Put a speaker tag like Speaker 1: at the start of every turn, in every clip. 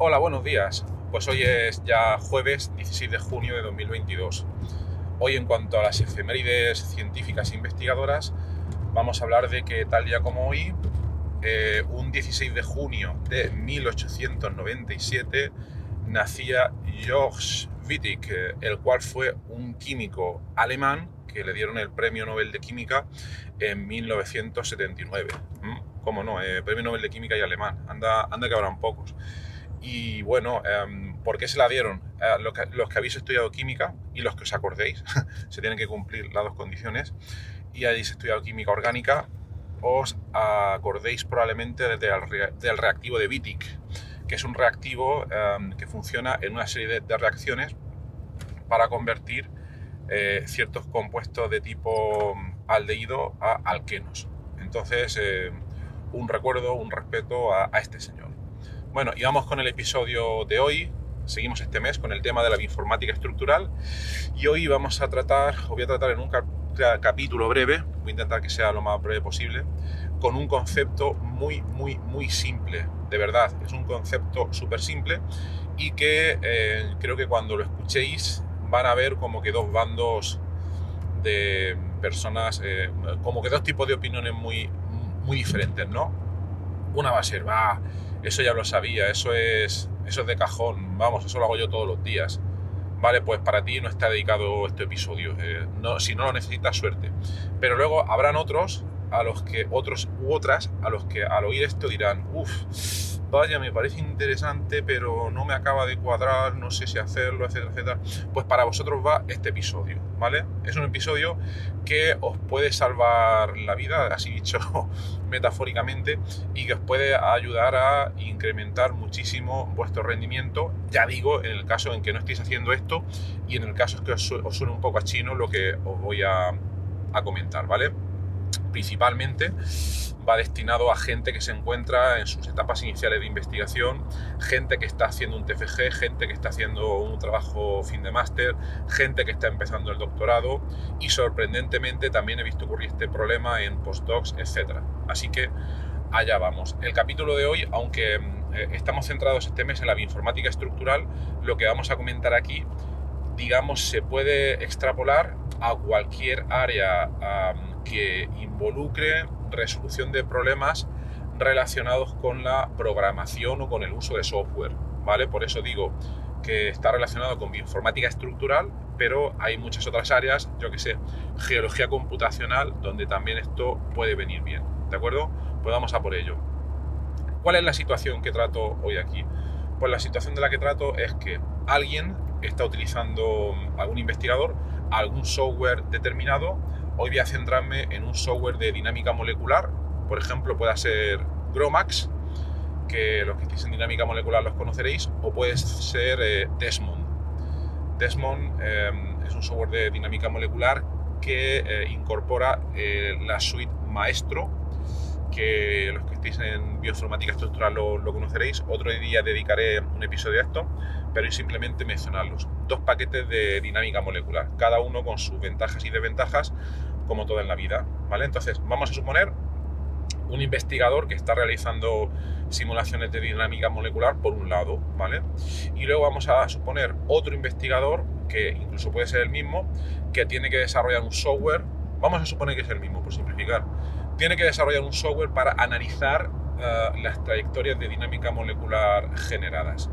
Speaker 1: Hola, buenos días. Pues hoy es ya jueves 16 de junio de 2022. Hoy en cuanto a las efemérides científicas e investigadoras, vamos a hablar de que tal día como hoy, eh, un 16 de junio de 1897, nacía Georges Wittig, el cual fue un químico alemán que le dieron el Premio Nobel de Química en 1979. ¿Mm? ¿Cómo no? Eh, Premio Nobel de Química y alemán. Anda, anda que habrán pocos. Y bueno, em, ¿por qué se la dieron? Eh, los, que, habéis estudiado química y los que os acordéis, se tienen que cumplir las dos condiciones, y habéis estudiado química orgánica, os acordéis probablemente del, reactivo de Wittig, que es un reactivo um, que funciona en una serie de, reacciones para convertir eh, ciertos compuestos de tipo aldehído a alquenos. Entonces, eh, un recuerdo, un respeto a este señor. Bueno, y vamos con el episodio de hoy. Seguimos este mes con el tema de la bioinformática estructural y hoy vamos a tratar, o voy a tratar en un cap capítulo breve, voy a intentar que sea lo más breve posible, con un concepto muy, muy, muy simple. De verdad, es un concepto súper simple y que eh, creo que cuando lo escuchéis van a ver como que dos bandos de personas, eh, como que dos tipos de opiniones muy, muy diferentes, ¿no? Una va a ser, va, eso ya lo sabía, eso es, eso es de cajón, vamos, eso lo hago yo todos los días. Vale, pues para ti no está dedicado este episodio, eh, no, si no lo necesitas, suerte. Pero luego habrán otros, a los que, otros u otras, a los que al oír esto dirán, uff, vaya, me parece interesante, pero no me acaba de cuadrar, no sé si hacerlo, etcétera, etcétera. Pues para vosotros va este episodio, ¿vale? Es un episodio que os puede salvar la vida, así dicho metafóricamente, y que os puede ayudar a incrementar muchísimo vuestro rendimiento, ya digo, en el caso en que no estéis haciendo esto y en el caso es que os, os suene un poco a chino lo que os voy a comentar, ¿vale? Principalmente va destinado a gente que se encuentra en sus etapas iniciales de investigación, gente que está haciendo un TFG, gente que está haciendo un trabajo fin de máster, gente que está empezando el doctorado y sorprendentemente también he visto ocurrir este problema en postdocs, etc. Así que allá vamos. El capítulo de hoy, aunque eh, estamos centrados este mes en la bioinformática estructural, lo que vamos a comentar aquí, digamos, se puede extrapolar a cualquier área que involucre resolución de problemas relacionados con la programación o con el uso de software, ¿vale? Por eso digo que está relacionado con bioinformática estructural, pero hay muchas otras áreas, yo que sé, geología computacional, donde también esto puede venir bien, ¿de acuerdo? Pues vamos a por ello. ¿Cuál es la situación que trato hoy aquí? Pues la situación de la que trato es que alguien está utilizando, algún investigador, algún software determinado Hoy voy a centrarme en un software de dinámica molecular, por ejemplo, puede ser Gromax, que los que estéis en dinámica molecular los conoceréis, o puede ser eh, Desmond. Desmond eh, es un software de dinámica molecular que eh, incorpora eh, la suite Maestro, que los que estéis en bioinformática estructural lo, lo, conoceréis. Otro día dedicaré un episodio a esto, pero simplemente mencionarlos. Dos paquetes de dinámica molecular, cada uno con sus ventajas y desventajas, como todo en la vida, ¿vale? Entonces, vamos a suponer un investigador que está realizando simulaciones de dinámica molecular por un lado, ¿vale? Y luego vamos a suponer otro investigador, que incluso puede ser el mismo, que tiene que desarrollar un software, vamos a suponer que es el mismo, por simplificar, tiene que desarrollar un software para analizar uh, las trayectorias de dinámica molecular generadas,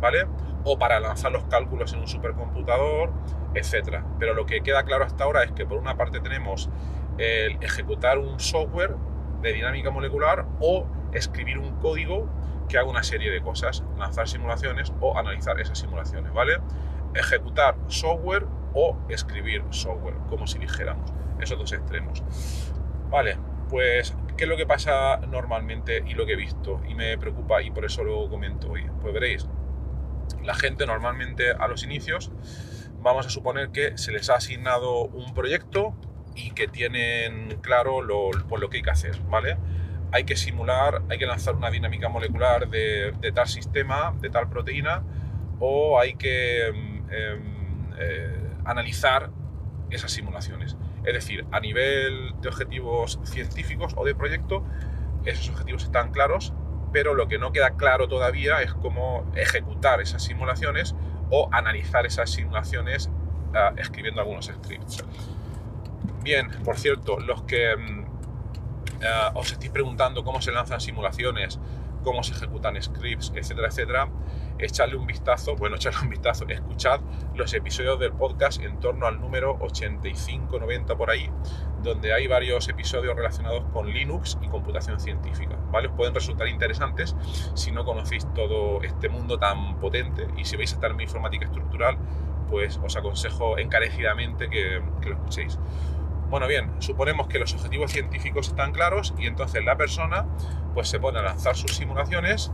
Speaker 1: ¿vale? O para lanzar los cálculos en un supercomputador, etc. Pero lo que queda claro hasta ahora es que por una parte tenemos el ejecutar un software de dinámica molecular o escribir un código que haga una serie de cosas, lanzar simulaciones o analizar esas simulaciones, ¿vale? Ejecutar software o escribir software, como si dijéramos, esos dos extremos. Vale, pues, ¿qué es lo que pasa normalmente y lo que he visto? Y me preocupa y por eso lo comento hoy. Pues veréis, la gente normalmente a los inicios, vamos a suponer que se les ha asignado un proyecto y que tienen claro lo, pues lo que hay que hacer, ¿vale? Hay que simular, hay que lanzar una dinámica molecular de, tal sistema, de tal proteína, o hay que em, em, eh, analizar esas simulaciones. Es decir, a nivel de objetivos científicos o de proyecto, esos objetivos están claros, pero lo que no queda claro todavía es cómo ejecutar esas simulaciones o analizar esas simulaciones ah, escribiendo algunos scripts. Bien, por cierto, los que mm, ah, os estéis preguntando cómo se lanzan simulaciones, cómo se ejecutan scripts, etcétera, etcétera, echarle un vistazo, bueno, echarle un vistazo, escuchad los episodios del podcast en torno al número 85-90 por ahí, donde hay varios episodios relacionados con Linux y computación científica, ¿vale? Os pueden resultar interesantes si no conocéis todo este mundo tan potente y si vais a estar en informática estructural, pues os aconsejo encarecidamente que lo escuchéis. Bueno, bien, suponemos que los objetivos científicos están claros y entonces la persona pues se pone a lanzar sus simulaciones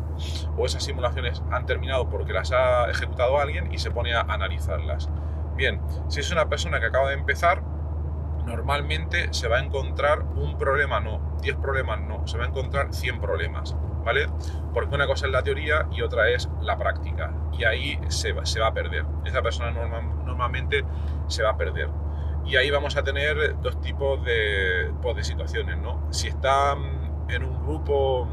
Speaker 1: o esas simulaciones han terminado porque las ha ejecutado alguien y se pone a analizarlas. Bien, si es una persona que acaba de empezar, normalmente se va a encontrar un problema, no, 10 problemas, no, se va a encontrar 100 problemas, ¿vale? Porque una cosa es la teoría y otra es la práctica y ahí se va, se va a perder. Esa persona normalmente se va a perder. Y ahí vamos a tener dos tipos de, pues, de situaciones, ¿no? Si está en un grupo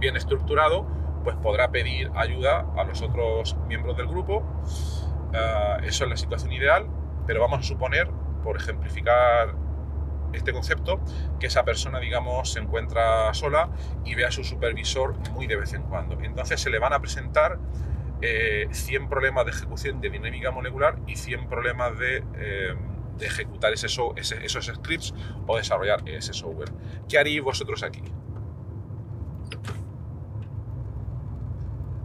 Speaker 1: bien estructurado, pues podrá pedir ayuda a los otros miembros del grupo. Ah, eso es la situación ideal, pero vamos a suponer, por ejemplificar este concepto, que esa persona, digamos, se encuentra sola y ve a su supervisor muy de vez en cuando. Entonces se le van a presentar 100 eh, problemas de ejecución de dinámica molecular y 100 problemas de... Eh, de ejecutar ese, esos scripts o desarrollar ese software. ¿Qué haréis vosotros aquí?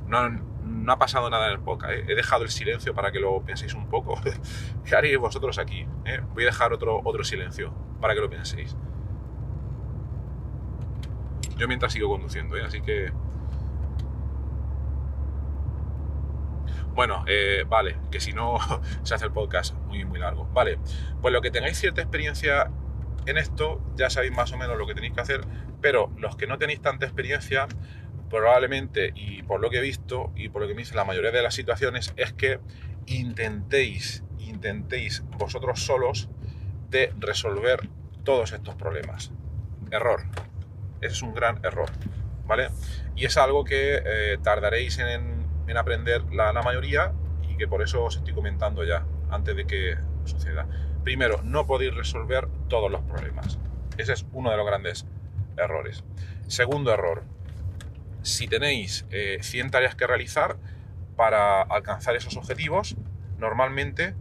Speaker 1: No, no ha pasado nada en el podcast, ¿eh? he dejado el silencio para que lo penséis un poco. ¿Qué haréis vosotros aquí? ¿Eh? Voy a dejar otro, otro silencio para que lo penséis. Yo mientras sigo conduciendo, ¿eh? así que Bueno, eh, vale, que si no se hace el podcast muy, muy largo. Vale, pues lo que tengáis cierta experiencia en esto, ya sabéis más o menos lo que tenéis que hacer, pero los que no tenéis tanta experiencia, probablemente, y por lo que he visto, y por lo que me dice la mayoría de las situaciones, es que intentéis, intentéis vosotros solos de resolver todos estos problemas. Error. Ese es un gran error. ¿Vale? Y es algo que eh, tardaréis en en aprender la, mayoría y que por eso os estoy comentando ya, antes de que suceda. Primero, no podéis resolver todos los problemas. Ese es uno de los grandes errores. Segundo error, si tenéis 100 eh, tareas que realizar para alcanzar esos objetivos, normalmente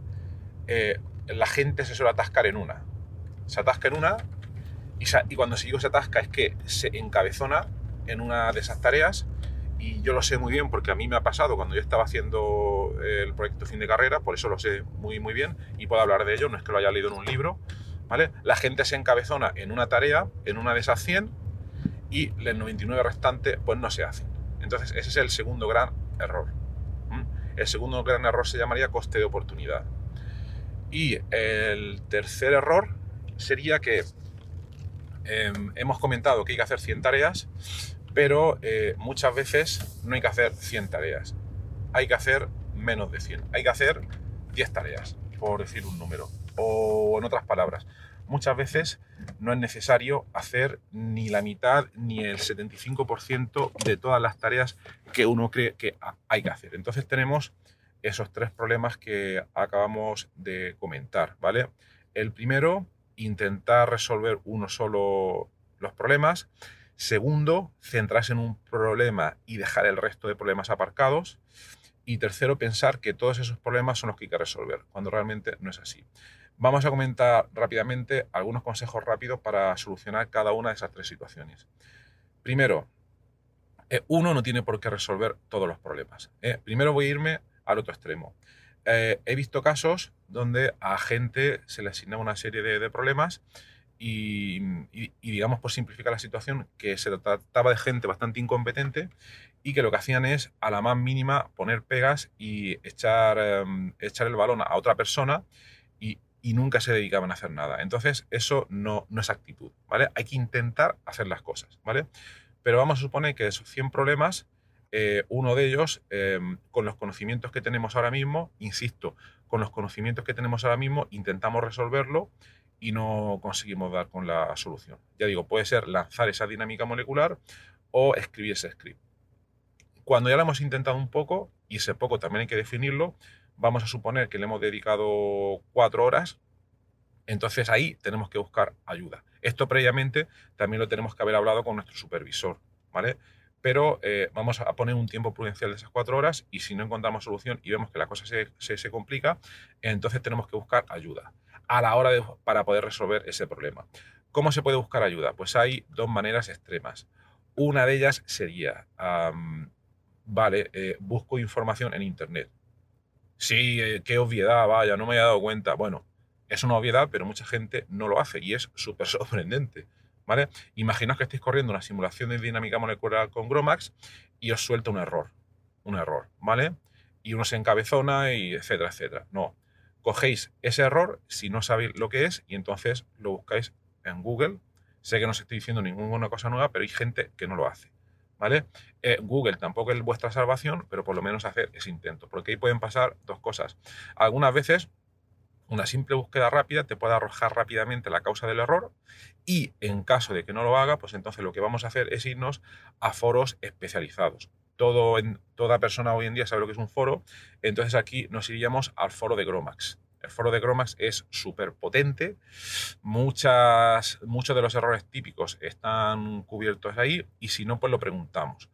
Speaker 1: eh, la gente se suele atascar en una. Se atasca en una y, cuando se se atasca es que se encabezona en una de esas tareas y yo lo sé muy bien porque a mí me ha pasado cuando yo estaba haciendo el proyecto fin de carrera, por eso lo sé muy muy bien y puedo hablar de ello, no es que lo haya leído en un libro, ¿vale? La gente se encabezona en una tarea, en una de esas 100 y el 99 restante pues no se hacen. Entonces ese es el segundo gran error. El segundo gran error se llamaría coste de oportunidad. Y el tercer error sería que em, hemos comentado que hay que hacer 100 tareas, pero eh, muchas veces no hay que hacer 100 tareas, hay que hacer menos de 100, hay que hacer 10 tareas, por decir un número. O en otras palabras, muchas veces no es necesario hacer ni la mitad ni el 75% de todas las tareas que uno cree que hay que hacer. Entonces tenemos esos tres problemas que acabamos de comentar, ¿vale? El primero, intentar resolver uno solo los problemas. Segundo, centrarse en un problema y dejar el resto de problemas aparcados. Y tercero, pensar que todos esos problemas son los que hay que resolver, cuando realmente no es así. Vamos a comentar rápidamente algunos consejos rápidos para solucionar cada una de esas tres situaciones. Primero, eh, uno no tiene por qué resolver todos los problemas. ¿eh? Primero voy a irme al otro extremo. Eh, he visto casos donde a gente se le asigna una serie de, problemas y, digamos, por simplificar la situación, que se trataba de gente bastante incompetente y que lo que hacían es, a la más mínima, poner pegas y echar, em, echar el balón a otra persona y, nunca se dedicaban a hacer nada. Entonces, eso no, no es actitud, ¿vale? Hay que intentar hacer las cosas, ¿vale? Pero vamos a suponer que esos 100 problemas, eh, uno de ellos, em, con los conocimientos que tenemos ahora mismo, insisto, con los conocimientos que tenemos ahora mismo, intentamos resolverlo y no conseguimos dar con la solución. Ya digo, puede ser lanzar esa dinámica molecular o escribir ese script. Cuando ya lo hemos intentado un poco, y ese poco también hay que definirlo, vamos a suponer que le hemos dedicado cuatro horas, entonces ahí tenemos que buscar ayuda. Esto previamente también lo tenemos que haber hablado con nuestro supervisor, ¿vale? Pero eh, vamos a poner un tiempo prudencial de esas cuatro horas y si no encontramos solución y vemos que la cosa se, se, complica, entonces tenemos que buscar ayuda a la hora de, para poder resolver ese problema. ¿Cómo se puede buscar ayuda? Pues hay dos maneras extremas. Una de ellas sería, vale, eh, busco información en Internet. Sí, eh, qué obviedad, vaya, no me he dado cuenta. Bueno, es una obviedad, pero mucha gente no lo hace y es súper sorprendente. ¿vale? Imaginaos que estéis corriendo una simulación de dinámica molecular con Gromax y os suelta un error. Un error, ¿vale? Y uno se encabezona y etcétera, etcétera. No. Cogéis ese error si no sabéis lo que es y entonces lo buscáis en Google. Sé que no os estoy diciendo ninguna cosa nueva, pero hay gente que no lo hace. ¿Vale? Eh, Google tampoco es vuestra salvación, pero por lo menos hacer ese intento, porque ahí pueden pasar dos cosas. Algunas veces una simple búsqueda rápida te puede arrojar rápidamente la causa del error y en caso de que no lo haga, pues entonces lo que vamos a hacer es irnos a foros especializados. Todo, en, toda persona hoy en día sabe lo que es un foro, entonces aquí nos iríamos al foro de Gromax. El foro de Gromax es súper potente, muchos de los errores típicos están cubiertos ahí y si no, pues lo preguntamos.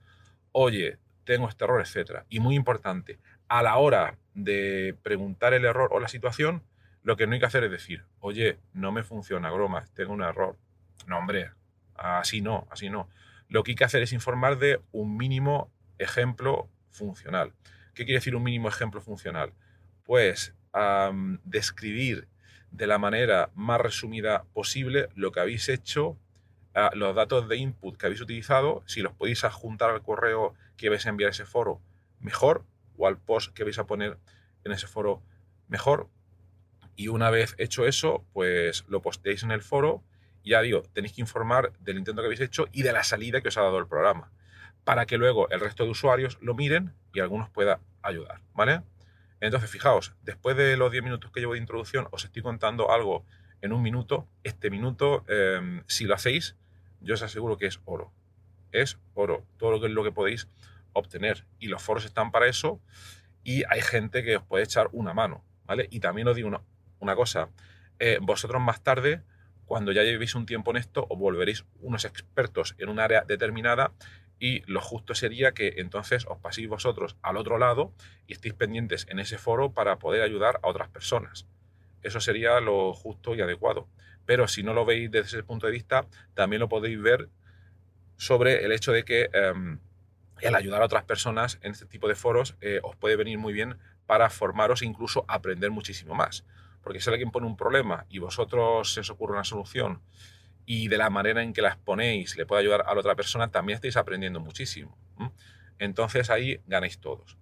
Speaker 1: Oye, tengo este error, etcétera. Y muy importante, a la hora de preguntar el error o la situación, lo que no hay que hacer es decir, oye, no me funciona Gromax, tengo un error. No, hombre, así no, así no. Lo que hay que hacer es informar de un mínimo ejemplo funcional. ¿Qué quiere decir un mínimo ejemplo funcional? Pues describir de la manera más resumida posible lo que habéis hecho, los datos de input que habéis utilizado, si los podéis adjuntar al correo que vais a enviar a ese foro, mejor, o al post que vais a poner en ese foro, mejor. Y una vez hecho eso, pues lo posteéis en el foro. Y ya digo, tenéis que informar del intento que habéis hecho y de la salida que os ha dado el programa. Para que luego el resto de usuarios lo miren y algunos pueda ayudar. ¿Vale? Entonces, fijaos, después de los 10 minutos que llevo de introducción, os estoy contando algo en un minuto. Este minuto, em, si lo hacéis, yo os aseguro que es oro. Es oro. Todo lo que es lo que podéis obtener. Y los foros están para eso. Y hay gente que os puede echar una mano. ¿Vale? Y también os digo una, cosa, eh, vosotros más tarde, cuando ya llevéis un tiempo en esto, os volveréis unos expertos en un área determinada y lo justo sería que entonces os paséis vosotros al otro lado y estéis pendientes en ese foro para poder ayudar a otras personas. Eso sería lo justo y adecuado. Pero si no lo veis desde ese punto de vista, también lo podéis ver sobre el hecho de que em, el ayudar a otras personas en este tipo de foros eh, os puede venir muy bien para formaros e incluso aprender muchísimo más. Porque si alguien pone un problema y vosotros se os ocurre una solución y de la manera en que la exponéis le puede ayudar a la otra persona, también estáis aprendiendo muchísimo. Entonces ahí ganáis todos.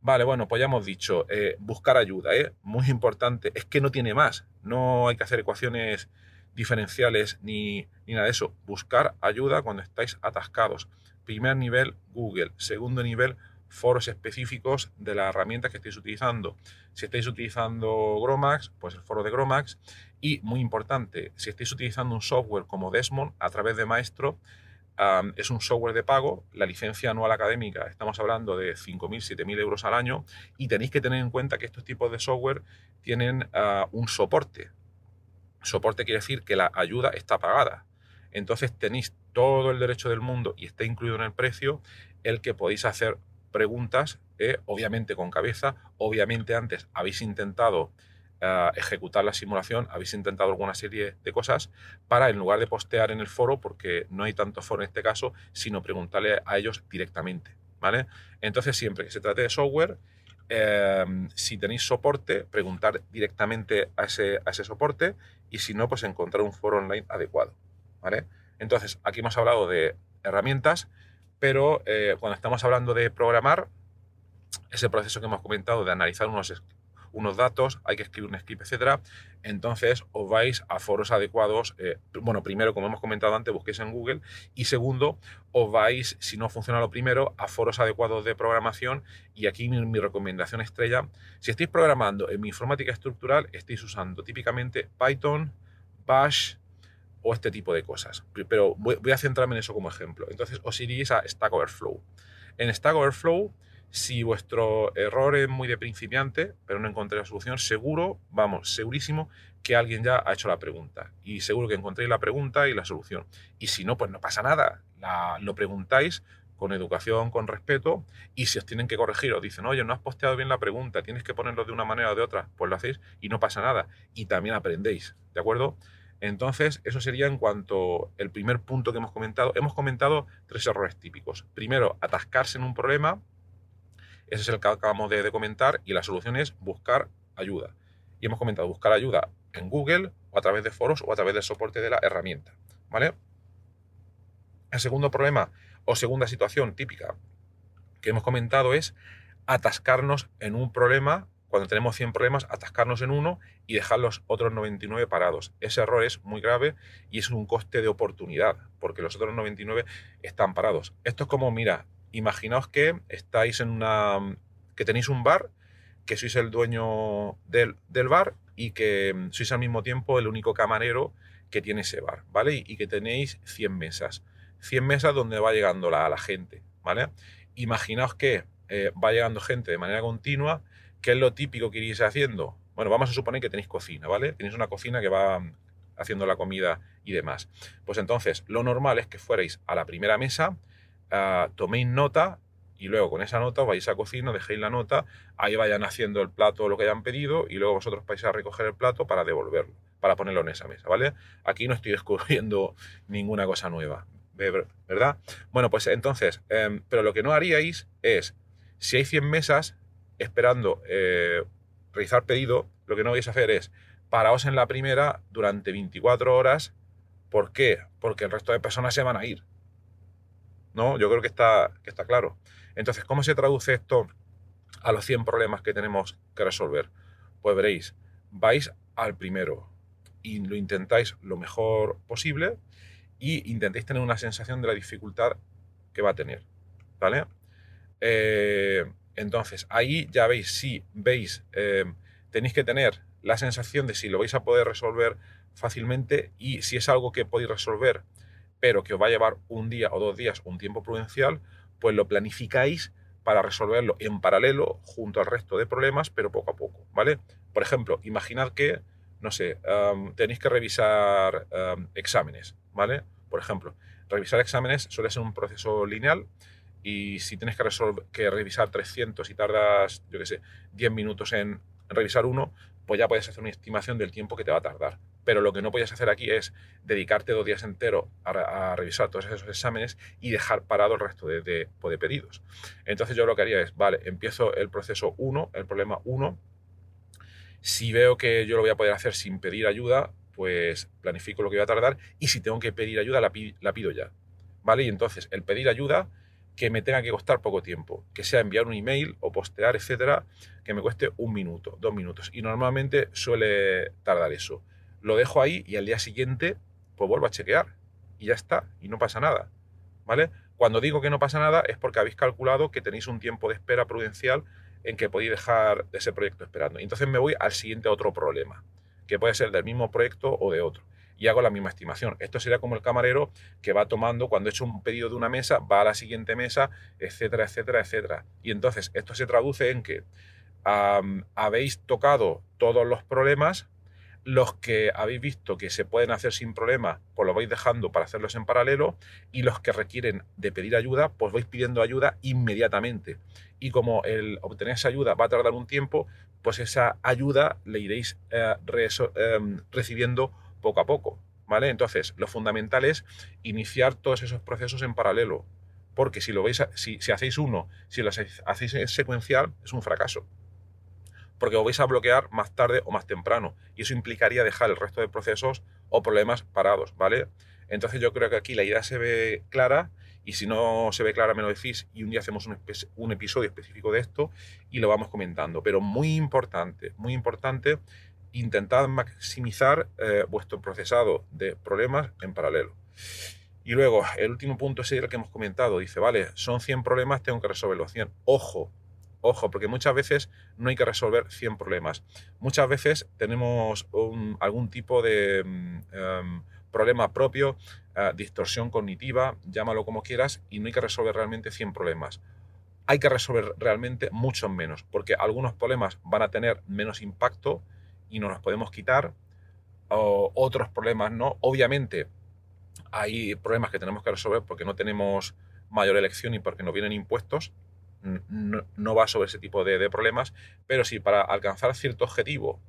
Speaker 1: Vale, bueno, pues ya hemos dicho, eh, buscar ayuda, ¿eh? muy importante, es que no tiene más, no hay que hacer ecuaciones diferenciales ni, ni nada de eso, buscar ayuda cuando estáis atascados. Primer nivel, Google, segundo nivel, foros específicos de la herramienta que estéis utilizando. Si estáis utilizando Gromax, pues el foro de Gromax. Y muy importante, si estáis utilizando un software como Desmond a través de Maestro, es un software de pago, la licencia anual académica, estamos hablando de 5.000, 7.000 euros al año, y tenéis que tener en cuenta que estos tipos de software tienen ah, un soporte. Soporte quiere decir que la ayuda está pagada. Entonces tenéis todo el derecho del mundo y está incluido en el precio el que podéis hacer preguntas ¿eh? obviamente con cabeza, obviamente antes habéis intentado eh, ejecutar la simulación, habéis intentado alguna serie de cosas para, en lugar de postear en el foro, porque no hay tanto foro en este caso, sino preguntarle a ellos directamente, ¿vale? Entonces, siempre que se trate de software, em, si tenéis soporte, preguntar directamente a ese, a ese soporte y si no, pues encontrar un foro online adecuado, ¿vale? Entonces, aquí hemos hablado de herramientas, pero eh, cuando estamos hablando de programar, ese proceso que hemos comentado de analizar unos unos datos, hay que escribir un script, etcétera. Entonces os vais a foros adecuados. Eh, bueno, primero, como hemos comentado antes, busquéis en Google. Y segundo, os vais, si no funciona lo primero, a foros adecuados de programación. Y aquí mi, recomendación estrella, si estáis programando en mi informática estructural, estáis usando típicamente Python, Bash, o este tipo de cosas. Pero voy, a centrarme en eso como ejemplo. Entonces os iréis a Stack Overflow. En Stack Overflow si vuestro error es muy de principiante, pero no encontré la solución, seguro, vamos, segurísimo que alguien ya ha hecho la pregunta. Y seguro que encontréis la pregunta y la solución. Y si no, pues no pasa nada. lo preguntáis con educación, con respeto, y si os tienen que corregir, os dicen, oye, no has posteado bien la pregunta, tienes que ponerlo de una manera o de otra, pues lo hacéis y no pasa nada. Y también aprendéis, ¿de acuerdo? Entonces, eso sería en cuanto el primer punto que hemos comentado. Hemos comentado tres errores típicos. Primero, atascarse en un problema, ese es el que acabamos de, comentar y la solución es buscar ayuda. Y hemos comentado buscar ayuda en Google o a través de foros o a través del soporte de la herramienta. ¿Vale? El segundo problema o segunda situación típica que hemos comentado es atascarnos en un problema, cuando tenemos 100 problemas, atascarnos en uno y dejar los otros 99 parados. Ese error es muy grave y es un coste de oportunidad, porque los otros 99 están parados. Esto es como, mira, imaginaos que estáis en una. que tenéis un bar, que sois el dueño del, bar y que sois al mismo tiempo el único camarero que tiene ese bar, ¿vale? Y, que tenéis 100 mesas. 100 mesas donde va llegando la, la gente, ¿vale? Imaginaos que eh, va llegando gente de manera continua, ¿qué es lo típico que iréis haciendo? Bueno, vamos a suponer que tenéis cocina, ¿vale? Tenéis una cocina que va haciendo la comida y demás. Pues entonces, lo normal es que fuerais a la primera mesa, uh, toméis nota y luego con esa nota vais a cocina, dejéis la nota, ahí vayan haciendo el plato lo que hayan pedido y luego vosotros vais a recoger el plato para devolverlo, para ponerlo en esa mesa, ¿vale? Aquí no estoy descubriendo ninguna cosa nueva, ¿verdad? Bueno, pues entonces, em, pero lo que no haríais es, si hay 100 mesas esperando eh, realizar pedido, lo que no vais a hacer es paraos en la primera durante 24 horas. ¿Por qué? Porque el resto de personas se van a ir. ¿no? Yo creo que está, que está claro. Entonces, ¿cómo se traduce esto a los 100 problemas que tenemos que resolver? Pues veréis, vais al primero y lo intentáis lo mejor posible y intentéis tener una sensación de la dificultad que va a tener, ¿vale? Eh, entonces, ahí ya veis, si veis, eh, tenéis que tener la sensación de si lo vais a poder resolver fácilmente y si es algo que podéis resolver pero que os va a llevar un día o dos días, un tiempo prudencial, pues lo planificáis para resolverlo en paralelo junto al resto de problemas, pero poco a poco, ¿vale? Por ejemplo, imaginad que, no sé, tenéis que revisar exámenes, ¿vale? Por ejemplo, revisar exámenes suele ser un proceso lineal y si tienes que, que revisar 300 y tardas, yo qué sé, 10 minutos en revisar uno, pues ya puedes hacer una estimación del tiempo que te va a tardar pero lo que no podías hacer aquí es dedicarte dos días enteros a, revisar todos esos exámenes y dejar parado el resto de, pues, de, pedidos. Entonces yo lo que haría es, vale, empiezo el proceso 1, el problema 1. Si veo que yo lo voy a poder hacer sin pedir ayuda, pues planifico lo que voy a tardar y si tengo que pedir ayuda, la, la pido ya. ¿Vale? Y entonces el pedir ayuda que me tenga que costar poco tiempo, que sea enviar un email o postear, etcétera, que me cueste un minuto, dos minutos. Y normalmente suele tardar eso lo dejo ahí y al día siguiente pues vuelvo a chequear y ya está, y no pasa nada, ¿vale? Cuando digo que no pasa nada es porque habéis calculado que tenéis un tiempo de espera prudencial en que podéis dejar ese proyecto esperando. Entonces me voy al siguiente otro problema, que puede ser del mismo proyecto o de otro. Y hago la misma estimación. Esto sería como el camarero que va tomando, cuando he hecho un pedido de una mesa, va a la siguiente mesa, etcétera, etcétera, etcétera. Y entonces esto se traduce en que habéis tocado todos los problemas, los que habéis visto que se pueden hacer sin problema, pues lo vais dejando para hacerlos en paralelo y los que requieren de pedir ayuda, pues vais pidiendo ayuda inmediatamente. Y como el obtener esa ayuda va a tardar un tiempo, pues esa ayuda le iréis eh, em, recibiendo poco a poco. ¿Vale? Entonces, lo fundamental es iniciar todos esos procesos en paralelo. Porque si lo veis, si, hacéis uno, si lo hacéis secuencial, es un fracaso porque os vais a bloquear más tarde o más temprano. Y eso implicaría dejar el resto de procesos o problemas parados, ¿vale? Entonces yo creo que aquí la idea se ve clara y si no se ve clara me lo decís y un día hacemos un, episodio específico de esto y lo vamos comentando. Pero muy importante, muy importante, intentad maximizar eh, vuestro procesado de problemas en paralelo. Y luego, el último punto es el que hemos comentado. Dice, vale, son 100 problemas, tengo que resolver los 100. Ojo, Ojo, porque muchas veces no hay que resolver 100 problemas. Muchas veces tenemos algún tipo de mm, em, problema propio, eh, distorsión cognitiva, llámalo como quieras, y no hay que resolver realmente 100 problemas. Hay que resolver realmente muchos menos, porque algunos problemas van a tener menos impacto y no los podemos quitar, otros problemas no. Obviamente hay problemas que tenemos que resolver porque no tenemos mayor elección y porque no vienen impuestos, no, va sobre ese tipo de, problemas, pero si para alcanzar cierto objetivo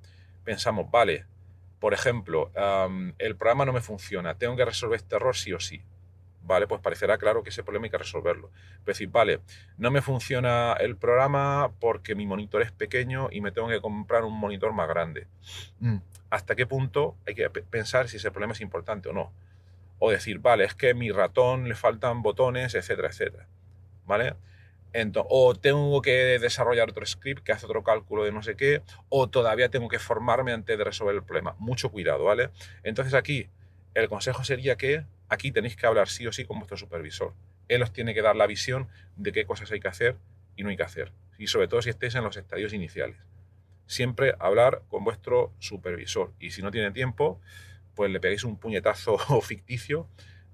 Speaker 1: pensamos, vale, por ejemplo, el programa no me funciona, tengo que resolver este error sí o sí. Vale, pues parecerá claro que ese problema hay que resolverlo. Es decir, vale, no me funciona el programa porque mi monitor es pequeño y me tengo que comprar un monitor más grande. Mm, ¿Hasta qué punto hay que pensar si ese problema es importante o no? O decir, vale, es que mi ratón le faltan botones, etcétera, etcétera. ¿Vale? o tengo que desarrollar otro script que hace otro cálculo de no sé qué, o todavía tengo que formarme antes de resolver el problema. Mucho cuidado, ¿vale? Entonces aquí el consejo sería que aquí tenéis que hablar sí o sí con vuestro supervisor. Él os tiene que dar la visión de qué cosas hay que hacer y no hay que hacer. Y sobre todo si estéis en los estadios iniciales. Siempre hablar con vuestro supervisor. Y si no tiene tiempo, pues le pegáis un puñetazo ficticio,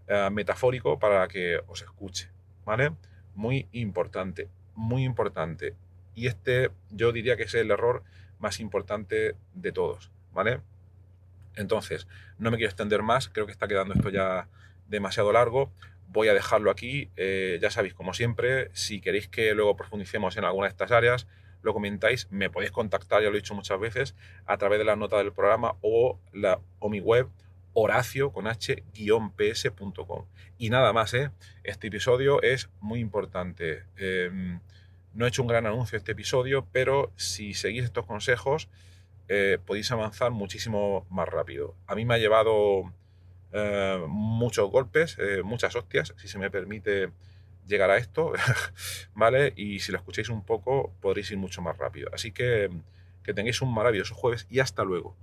Speaker 1: eh, metafórico, para que os escuche. ¿Vale? muy importante, muy importante. Y este yo diría que es el error más importante de todos, ¿vale? Entonces, no me quiero extender más, creo que está quedando esto ya demasiado largo. Voy a dejarlo aquí, eh, ya sabéis, como siempre, si queréis que luego profundicemos en alguna de estas áreas, lo comentáis, me podéis contactar, ya lo he dicho muchas veces, a través de la nota del programa o, la, o mi web horacio con h-ps.com. Y nada más, ¿eh? Este episodio es muy importante. Em, no he hecho un gran anuncio este episodio, pero si seguís estos consejos eh, podéis avanzar muchísimo más rápido. A mí me ha llevado eh, muchos golpes, eh, muchas hostias, si se me permite llegar a esto, ¿vale? Y si lo escucháis un poco podréis ir mucho más rápido. Así que que tengáis un maravilloso jueves y hasta luego.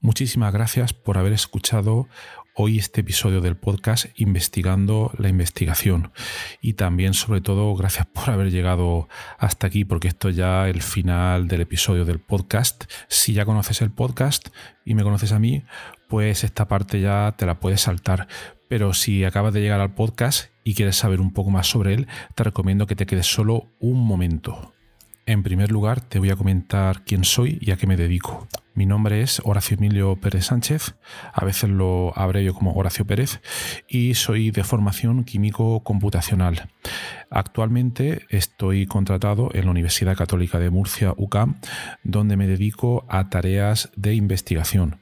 Speaker 2: Muchísimas gracias por haber escuchado hoy este episodio del podcast Investigando la Investigación. Y también, sobre todo, gracias por haber llegado hasta aquí, porque esto ya es el final del episodio del podcast. Si ya conoces el podcast y me conoces a mí, pues esta parte ya te la puedes saltar. Pero si acabas de llegar al podcast y quieres saber un poco más sobre él, te recomiendo que te quedes solo un momento. En primer lugar, te voy a comentar quién soy y a qué me dedico. Mi nombre es Horacio Emilio Pérez Sánchez, a veces lo abrevio como Horacio Pérez, y soy de formación químico computacional. Actualmente estoy contratado en la Universidad Católica de Murcia, UCAM, donde me dedico a tareas de investigación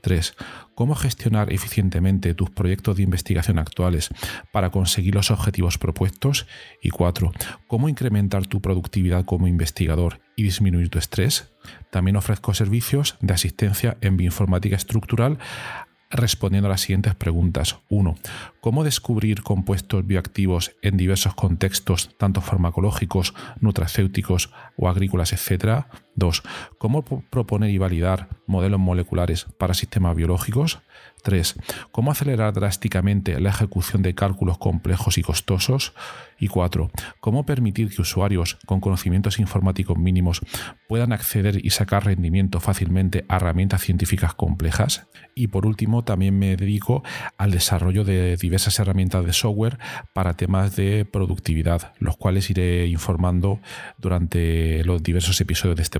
Speaker 2: 3. ¿Cómo gestionar eficientemente tus proyectos de investigación actuales para conseguir los objetivos propuestos? Y 4. ¿Cómo incrementar tu productividad como investigador y disminuir tu estrés? También ofrezco servicios de asistencia en bioinformática estructural respondiendo a las siguientes preguntas. 1. ¿Cómo descubrir compuestos bioactivos en diversos contextos, tanto farmacológicos, nutracéuticos o agrícolas, etcétera? 2. ¿Cómo proponer y validar modelos moleculares para sistemas biológicos? 3. ¿Cómo acelerar drásticamente la ejecución de cálculos complejos y costosos? Y 4. ¿Cómo permitir que usuarios con conocimientos informáticos mínimos puedan acceder y sacar rendimiento fácilmente a herramientas científicas complejas? Y por último, también me dedico al desarrollo de diversas herramientas de software para temas de productividad, los cuales iré informando durante los diversos episodios de este